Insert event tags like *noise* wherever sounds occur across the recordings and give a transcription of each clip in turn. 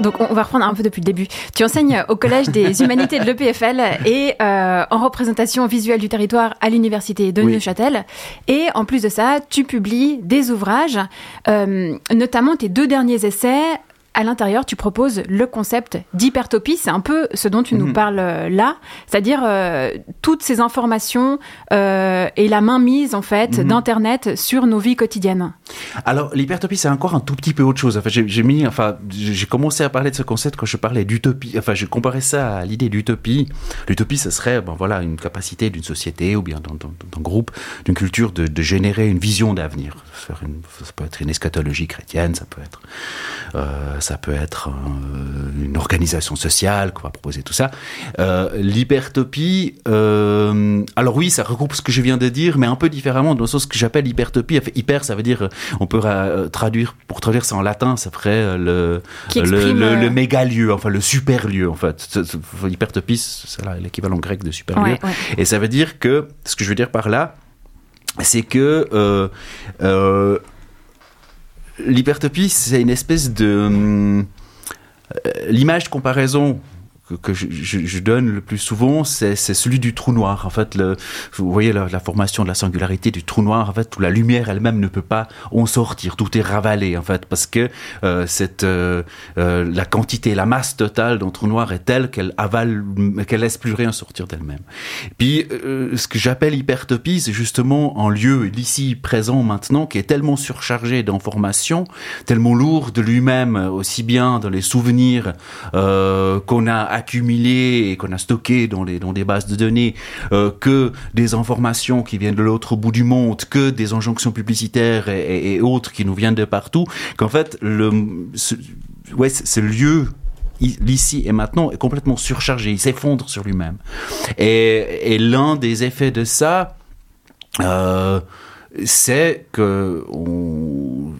Donc on va reprendre un peu depuis le début. Tu enseignes au Collège des *laughs* Humanités de l'EPFL et euh, en représentation visuelle du territoire à l'Université de Neuchâtel. Et en plus de ça, tu publies des ouvrages, euh, notamment tes deux derniers essais à l'intérieur, tu proposes le concept d'hypertopie. C'est un peu ce dont tu nous mhm. parles euh, là, c'est-à-dire euh, toutes ces informations euh, et la mainmise en fait mhm. d'Internet sur nos vies quotidiennes. Alors l'hypertopie, c'est encore un tout petit peu autre chose. Enfin, j'ai mis, enfin, j'ai commencé à parler de ce concept quand je parlais d'utopie. Enfin, je comparais ça à l'idée d'utopie. L'utopie, ce serait, bon, voilà, une capacité d'une société ou bien d'un groupe, d'une culture de, de, générer une vision d'avenir. Ça peut être une eschatologie chrétienne, ça peut être ça peut être euh, une organisation sociale qu'on va proposer tout ça. Euh, L'hypertopie, euh, alors oui, ça regroupe ce que je viens de dire, mais un peu différemment dans le sens que j'appelle hypertopie. Hyper, ça veut dire, on peut traduire, pour traduire ça en latin, ça ferait le, le, le, méga lieu, enfin le super lieu en fait. Hypertopie, c'est l'équivalent grec de super lieu. Et ça veut dire que, ce que je veux dire par là, c'est que euh, l'hypertopie, c'est une espèce de... Hum, euh, l'image de comparaison que, je, je, donne le plus souvent, c'est celui du trou noir. En fait, le, vous voyez la, la, formation de la singularité du trou noir. En fait, où la lumière elle-même ne peut pas en sortir. Tout est ravalé en fait, parce que euh, cette euh, euh, la quantité, la masse totale d'un trou noir est telle qu'elle avale, qu'elle laisse plus rien sortir d'elle-même. Puis, euh, ce que j'appelle hypertopie, c'est justement un lieu l'ici présent maintenant qui est tellement surchargé d'informations, tellement lourd de lui-même, aussi bien dans les souvenirs euh, qu'on a accumulé et qu'on a stocké dans, les, dans des bases de données euh, que des informations qui viennent de l'autre bout du monde, que des injonctions publicitaires et, autres qui nous viennent de partout, qu'en fait, le, ce, ouais, ce lieu l'ici et maintenant est complètement surchargé, il s'effondre sur lui-même. Et, et l'un des effets de ça, euh, c'est que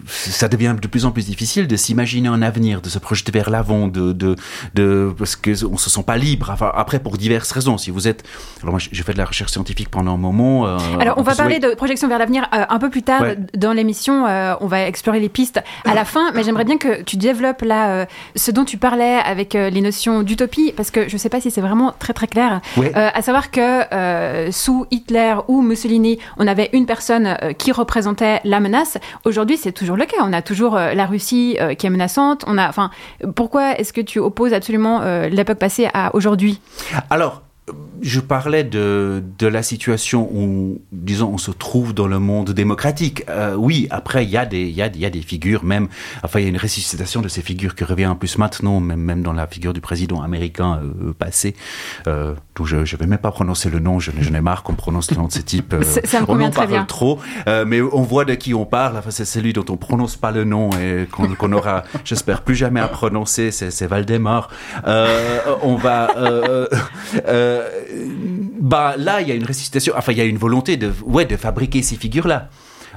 ça devient de plus en plus difficile de s'imaginer un avenir, de se projeter vers l'avant, de, de, de, parce qu'on se sent pas libre. Enfin, après, pour diverses raisons. Si vous êtes, alors moi, j'ai fait de la recherche scientifique pendant un moment. Euh, alors, on va parler de projection vers l'avenir euh, un peu plus tard dans l'émission. Euh, on va explorer les pistes à la fin, mais j'aimerais bien que tu développes là ce dont tu parlais avec les notions d'utopie, parce que je sais pas si c'est vraiment très très clair. à savoir que sous Hitler ou Mussolini, on avait une personne qui représentait la menace. Aujourd'hui, c'est toujours On a toujours euh, la Russie euh, qui est menaçante. On a, enfin, pourquoi est-ce que tu opposes absolument euh, l'époque passée à aujourd'hui? Alors, je parlais de, de la situation où, disons, on se trouve dans le monde démocratique. Euh, oui, après, il y, a des, il, y a, il y a des figures, même, enfin, il y a une ressuscitation de ces figures qui revient en plus maintenant, même, même dans la figure du président américain euh, passé, euh, dont je ne vais même pas prononcer le nom, je, je n'ai marre qu'on prononce le nom de ce type. Euh, ça, me on en parle trop, euh, mais on voit de qui on parle, enfin, c'est celui dont on prononce pas le nom et qu'on qu'on aura, *laughs* j'espère, plus jamais à prononcer, c'est Valdemar. Euh, on va... Bah là, il y a une ressuscitation, enfin, il y a une volonté de, ouais, de fabriquer ces figures-là.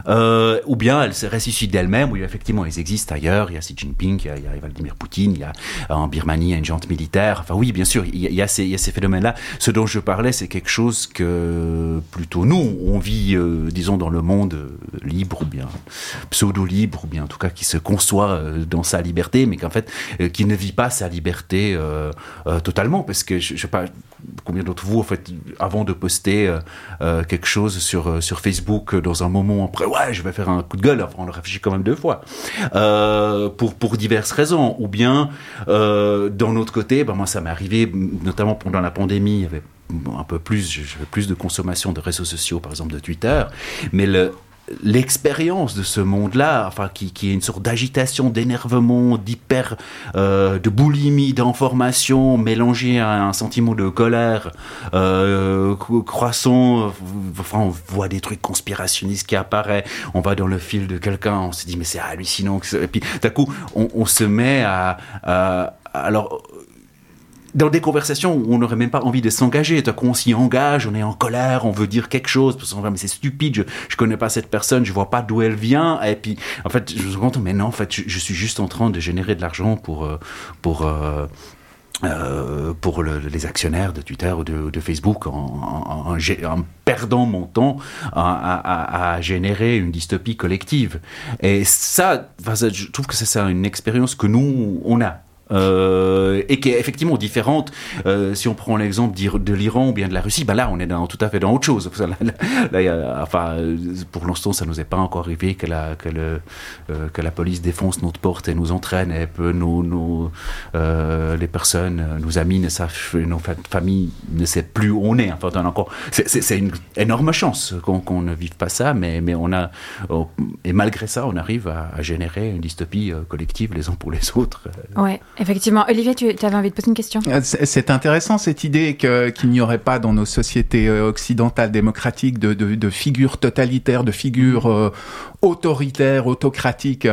Euh, ou bien elles se ressuscitent d'elles-mêmes, oui, effectivement, elles existent ailleurs. Il y a Xi Jinping, il y a, il y a Vladimir Poutine, il y a en Birmanie, une jante militaire. Enfin, oui, bien sûr, il y a, ces, phénomènes-là. Ce dont je parlais, c'est quelque chose que plutôt nous, on vit, euh, disons, dans le monde euh, libre ou bien pseudo-libre, ou bien en tout cas qui se conçoit dans sa liberté, mais qu'en fait, qui ne vit pas sa liberté totalement, parce que je, je sais pas combien d'entre vous, en fait, avant de poster quelque chose sur sur Facebook dans un moment ouais, je vais faire un coup de gueule. Enfin, on le réfléchit quand même deux fois euh, pour pour diverses raisons. Ou bien euh, d'un autre côté, ben moi ça m'est arrivé notamment pendant la pandémie, il y avait un peu plus, j'avais plus de consommation de réseaux sociaux, par exemple de Twitter, mais le l'expérience de ce monde-là, enfin qui, qui est une sorte d'agitation, d'énervement, d'hyper, euh, de boulimie d'informations mélangée à un sentiment de colère euh, croissant. Enfin, on voit des trucs conspirationnistes qui apparaissent. On va dans le fil de quelqu'un, on se dit mais c'est hallucinant. Et puis d'un coup, on, on, se met à, à alors dans des conversations où on n'aurait même pas envie de s'engager, tout qu'on s'y engage, on est en colère, on veut dire quelque chose, parce qu'on mais c'est stupide, je, je connais pas cette personne, je vois pas d'où elle vient, et puis en fait je me rends compte, mais non, en fait je, suis juste en train de générer de l'argent pour euh, pour euh, euh, pour le, les actionnaires de Twitter ou de, Facebook en, en, perdant mon temps à, à, à, générer une dystopie collective. Et ça, je trouve que c'est une expérience que nous, on a Euh, et qui est effectivement différente. Euh, si on prend l'exemple de l'Iran ou bien de la Russie, ben là, on est dans, tout à fait dans autre chose. *laughs* Là, enfin, pour l'instant, ça nous est pas encore arrivé que la, que, le, euh, que la police défonce notre porte et nous entraîne et peut nous, nous les personnes, nos amis ne savent, nos familles ne savent plus où on est. Enfin, encore, c'est une énorme chance qu'on ne vive pas ça, mais, mais on a, et malgré ça, on arrive à, à générer une dystopie collective les uns pour les autres. Effectivement. Olivier, tu avais envie de poser une question? Euh, C'est intéressant cette idée qu'il n'y aurait pas dans nos sociétés euh, occidentales démocratiques de, figures totalitaires, de figures euh, autoritaires, autocratiques.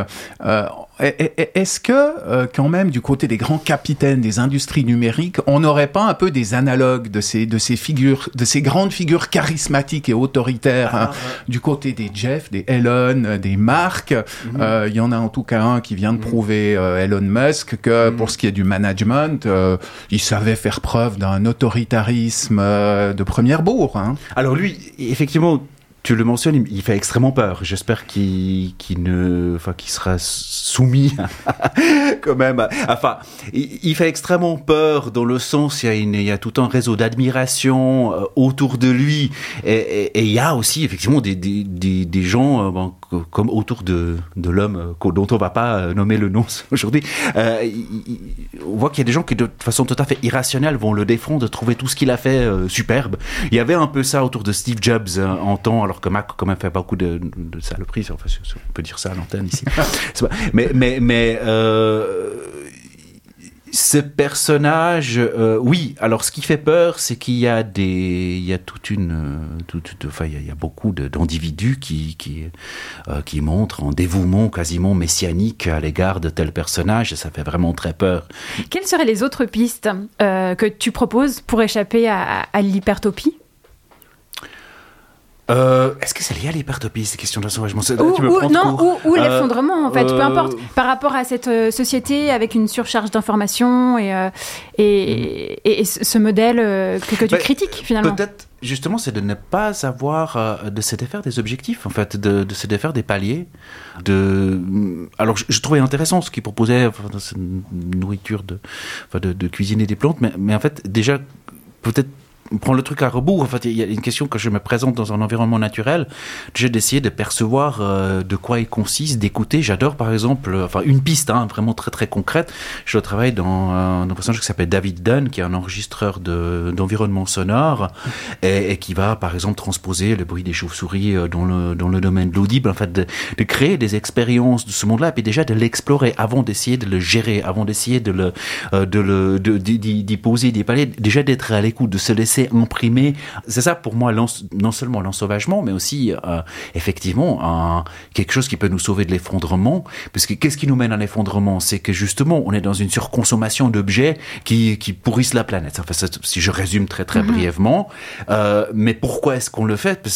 Est-ce que, euh, quand même, du côté des grands capitaines des industries numériques, on n'aurait pas un peu des analogues de ces, de ces figures, de ces grandes figures charismatiques et autoritaires, hein, ah, du côté des Jeff, des Elon, des Mark? Mhm. euh, Il y en a en tout cas un qui vient de mhm. prouver, euh, Elon Musk, que mhm. pour ce qui est du management, il savait faire preuve d'un autoritarisme de première bourre. Hein. Alors lui, effectivement, tu le mentionnes, il fait extrêmement peur. J'espère qu'il ne, enfin, qu'il sera soumis *laughs* quand même. Enfin, il, fait extrêmement peur dans le sens il y a, tout un réseau d'admiration euh, autour de lui, et, il y a aussi effectivement des, des, des, gens euh, comme autour de, de l'homme euh, dont on va pas nommer le nom *laughs* aujourd'hui. on voit qu'il y a des gens qui de façon tout à fait irrationnelle vont le défendre, trouver tout ce qu'il a fait superbe. Il y avait un peu ça autour de Steve Jobs en temps alors que Mac quand même fait beaucoup de, de saloperies, enfin, on peut dire ça à l'antenne ici. *laughs* mais mais, mais euh, ce personnage, euh, oui. Alors, ce qui fait peur, c'est qu'il y a y a toute une, euh, toute, enfin, il y a, beaucoup d'individus qui, qui, qui montrent un dévouement quasiment messianique à l'égard de tel personnage, ça fait vraiment très peur. Quelles seraient les autres pistes que tu proposes pour échapper à l'hypertopie? Euh, est-ce que c'est lié à l'hypertopie, ces questions de sauvagement ou, Non, ou, euh, l'effondrement, en fait, peu importe. Par rapport à cette euh, société avec une surcharge d'informations et, et, ce modèle que, tu bah, critiques, finalement. Peut-être, justement, c'est de ne pas avoir, de se défaire des objectifs, en fait, de, de se défaire des paliers. De... Alors, je, trouvais intéressant ce qu'il proposait, enfin, cette nourriture de, de, de cuisiner des plantes, mais, mais en fait, déjà, peut-être prend le truc à rebours. En fait, il y a une question que je me présente dans un environnement naturel. J'ai d'essayer de percevoir euh, de quoi il consiste, d'écouter. J'adore, par exemple, euh, enfin, une piste, hein, vraiment très très concrète. Je travaille dans un personnage qui s'appelle David Dunn, qui est un enregistreur d'environnement sonore et, qui va, par exemple, transposer le bruit des chauves-souris euh, dans le, dans le domaine de l'audible. En fait, de, de, créer des expériences de ce monde-là et puis déjà de l'explorer avant d'essayer de le gérer, avant d'essayer de le, de le, d'y poser des palais, déjà d'être à l'écoute, de se laisser imprimé. C'est ça pour moi, non seulement l'ensauvagement, mais aussi euh, effectivement quelque chose qui peut nous sauver de l'effondrement. Parce que qu'est-ce qui nous mène à l'effondrement? C'est que justement, on est dans une surconsommation d'objets qui, qui pourrissent la planète. Enfin, si je résume très très mhm. brièvement. Euh, mais pourquoi est-ce qu'on le fait?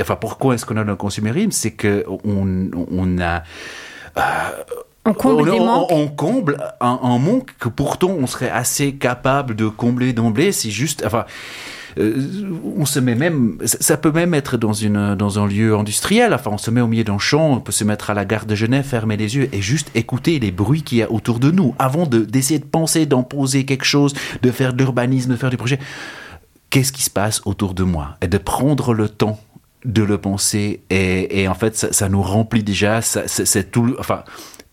Enfin, pourquoi est-ce qu'on a le consumérisme? C'est que on, on a euh, on comble, on, comble un, manque que pourtant on serait assez capable de combler d'emblée. C'est juste, enfin, euh, on se met même, ça peut même être dans une dans un lieu industriel. Enfin, on se met au milieu d'un champ, on peut se mettre à la gare de Genève, fermer les yeux et juste écouter les bruits qu'il y a autour de nous avant de d'essayer de penser, d'en poser quelque chose, de faire de l'urbanisme, de faire du projet. Qu'est-ce qui se passe autour de moi? Et de prendre le temps de le penser et, en fait ça, ça, nous remplit déjà c'est tout enfin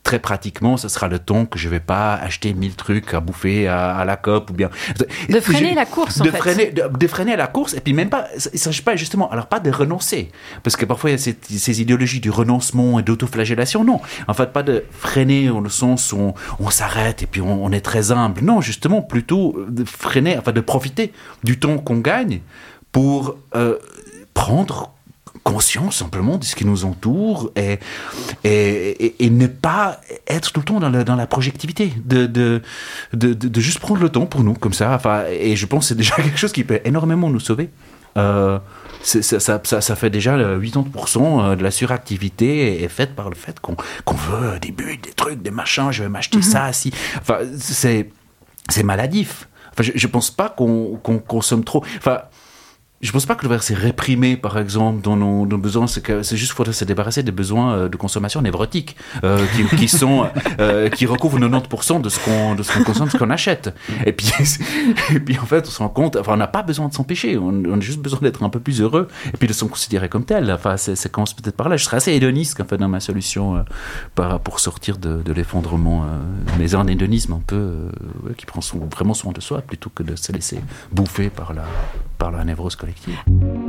très pratiquement, ce sera le ton que je vais pas acheter mille trucs à bouffer à, la COP ou bien. De freiner la course, en de fait. Freiner, de, freiner la course et puis même pas, il s'agit pas justement, alors pas de renoncer, parce que parfois il y a ces, idéologies du renoncement et d'autoflagellation, non. En fait, pas de freiner dans le sens où on, s'arrête et puis on, est très humble. Non, justement, plutôt de freiner, enfin de profiter du temps qu'on gagne pour euh, prendre conscience simplement de ce qui nous entoure et, et, et, ne pas être tout le temps dans, dans la projectivité, de, de, de, de, juste prendre le temps pour nous comme ça. Enfin, et je pense que c'est déjà *laughs* quelque chose qui peut énormément nous sauver. Euh, ça, ça, ça, fait déjà 80% euh, de la suractivité est faite par le fait qu'on veut des buts, des trucs, des machins, je vais m'acheter mhm. ça, si. Enfin, c'est maladif. Enfin, je, je pense pas qu'on consomme trop. Enfin, je pense pas que le verre c'est réprimé, par exemple, dans nos, nos besoins. C'est que c'est juste faudrait se débarrasser des besoins euh, de consommation névrotiques euh, qui, qui, *laughs* sont euh, qui recouvrent 90% de ce qu'on de ce qu'on consomme, de ce qu'on achète. Et puis *laughs* et puis en fait, on se rend compte. Enfin, on n'a pas besoin de s'empêcher. On, on a juste besoin d'être un peu plus heureux et puis de se considérer comme tel. Enfin, c'est, c'est commence peut-être par là. Je serais assez hédoniste en fait dans ma solution euh, pour sortir de, de l'effondrement, mais un hédonisme un peu qui prend son, vraiment soin de soi plutôt que de se laisser bouffer par la par la névrose collective.